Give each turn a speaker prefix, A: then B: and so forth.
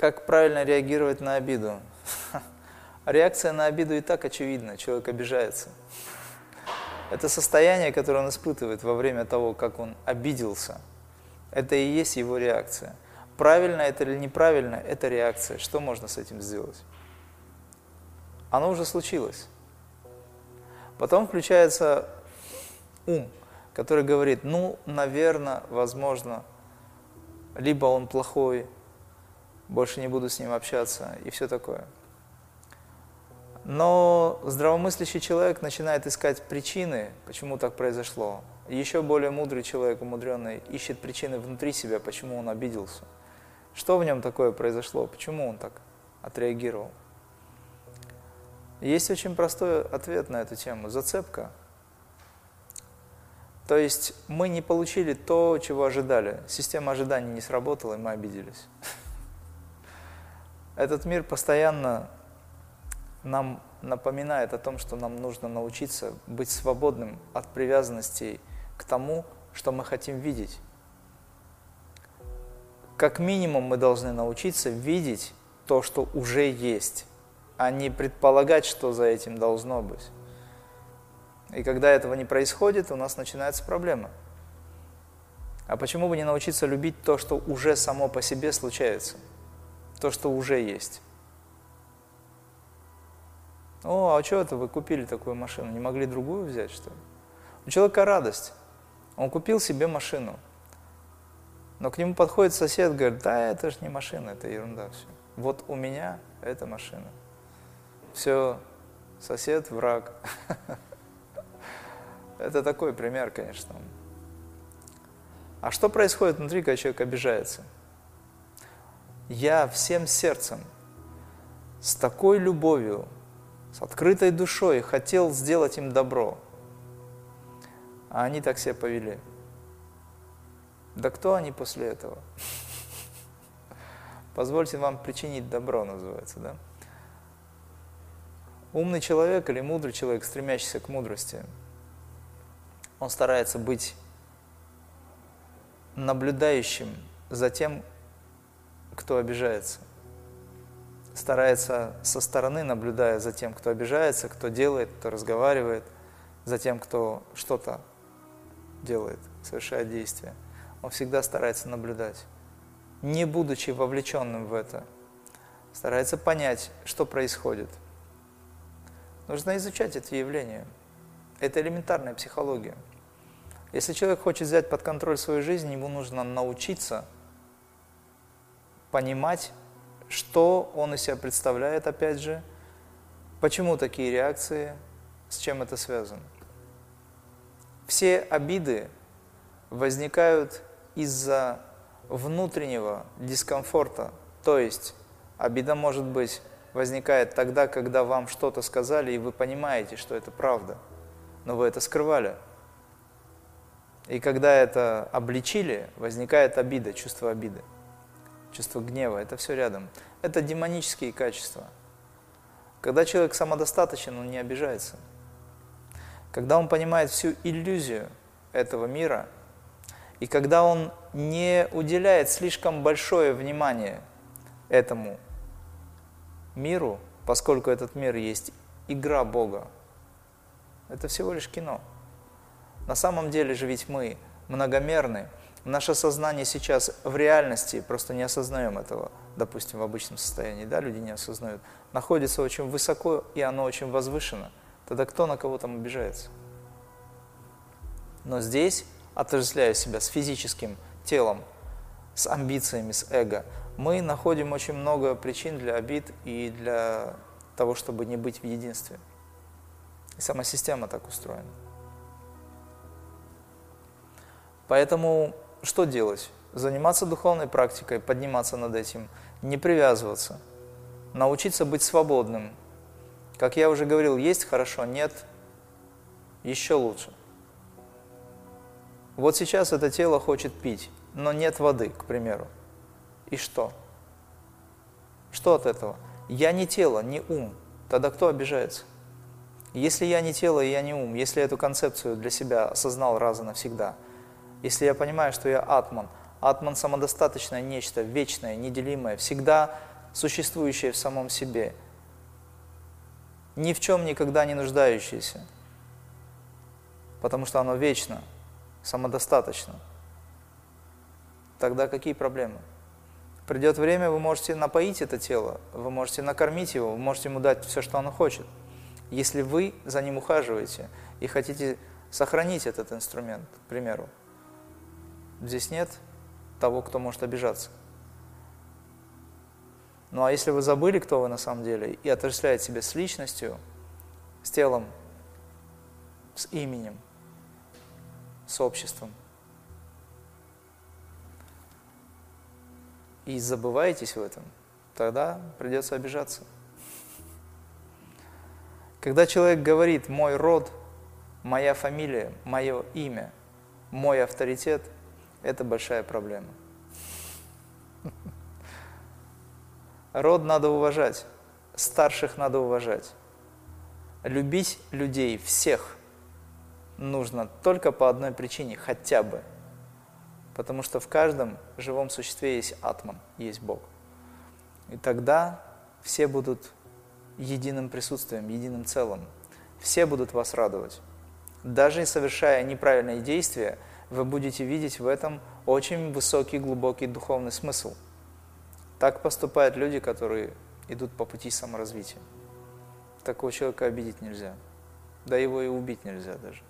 A: Как правильно реагировать на обиду? Реакция на обиду и так очевидна, человек обижается. Это состояние, которое он испытывает во время того, как он обиделся. Это и есть его реакция. Правильно это или неправильно, это реакция. Что можно с этим сделать? Оно уже случилось. Потом включается ум, который говорит, ну, наверное, возможно, либо он плохой, больше не буду с ним общаться и все такое. Но здравомыслящий человек начинает искать причины, почему так произошло. Еще более мудрый человек, умудренный, ищет причины внутри себя, почему он обиделся. Что в нем такое произошло, почему он так отреагировал. Есть очень простой ответ на эту тему – зацепка. То есть мы не получили то, чего ожидали. Система ожиданий не сработала, и мы обиделись. Этот мир постоянно нам напоминает о том, что нам нужно научиться быть свободным от привязанностей к тому, что мы хотим видеть. Как минимум мы должны научиться видеть то, что уже есть, а не предполагать, что за этим должно быть. И когда этого не происходит, у нас начинается проблема. А почему бы не научиться любить то, что уже само по себе случается – то, что уже есть. О, а что это вы купили такую машину? Не могли другую взять, что ли? У человека радость. Он купил себе машину. Но к нему подходит сосед, говорит, да, это же не машина, это ерунда все. Вот у меня это машина. Все, сосед, враг. Это такой пример, конечно. А что происходит внутри, когда человек обижается? я всем сердцем, с такой любовью, с открытой душой хотел сделать им добро, а они так себя повели. Да кто они после этого? Позвольте вам причинить добро, называется, да? Умный человек или мудрый человек, стремящийся к мудрости, он старается быть наблюдающим за тем, кто обижается. Старается со стороны, наблюдая за тем, кто обижается, кто делает, кто разговаривает, за тем, кто что-то делает, совершает действие. Он всегда старается наблюдать, не будучи вовлеченным в это. Старается понять, что происходит. Нужно изучать это явление. Это элементарная психология. Если человек хочет взять под контроль свою жизнь, ему нужно научиться – понимать, что он из себя представляет, опять же, почему такие реакции, с чем это связано. Все обиды возникают из-за внутреннего дискомфорта, то есть обида может быть возникает тогда, когда вам что-то сказали, и вы понимаете, что это правда, но вы это скрывали. И когда это обличили, возникает обида, чувство обиды чувство гнева, это все рядом. Это демонические качества. Когда человек самодостаточен, он не обижается. Когда он понимает всю иллюзию этого мира, и когда он не уделяет слишком большое внимание этому миру, поскольку этот мир есть игра Бога, это всего лишь кино. На самом деле же ведь мы многомерны, Наше сознание сейчас в реальности, просто не осознаем этого, допустим, в обычном состоянии, да, люди не осознают, находится очень высоко, и оно очень возвышено. Тогда кто на кого там обижается? Но здесь, отождествляя себя с физическим телом, с амбициями, с эго, мы находим очень много причин для обид и для того, чтобы не быть в единстве. И сама система так устроена. Поэтому что делать? Заниматься духовной практикой, подниматься над этим, не привязываться, научиться быть свободным. Как я уже говорил, есть хорошо, нет, еще лучше. Вот сейчас это тело хочет пить, но нет воды, к примеру. И что? Что от этого? Я не тело, не ум. Тогда кто обижается? Если я не тело и я не ум, если эту концепцию для себя осознал раз и навсегда – Если я понимаю, что я атман, атман самодостаточное нечто, вечное, неделимое, всегда существующее в самом себе, ни в чем никогда не нуждающееся, потому что оно вечно, самодостаточно. Тогда какие проблемы? Придет время, вы можете напоить это тело, вы можете накормить его, вы можете ему дать все, что оно хочет. Если вы за ним ухаживаете и хотите сохранить этот инструмент, к примеру, здесь нет того, кто может обижаться. Ну а если вы забыли, кто вы на самом деле, и отождествляете себя с личностью, с телом, с именем, с обществом, и забываетесь в этом, тогда придется обижаться. Когда человек говорит «мой род», «моя фамилия», «мое имя», «мой авторитет», это большая проблема. Род надо уважать, старших надо уважать. Любить людей всех нужно только по одной причине, хотя бы. Потому что в каждом живом существе есть атман, есть Бог. И тогда все будут единым присутствием, единым целым. Все будут вас радовать. Даже совершая неправильные действия, вы будете видеть в этом очень высокий, глубокий духовный смысл – так поступают люди, которые идут по пути саморазвития. Такого человека обидеть нельзя. Да его и убить нельзя даже.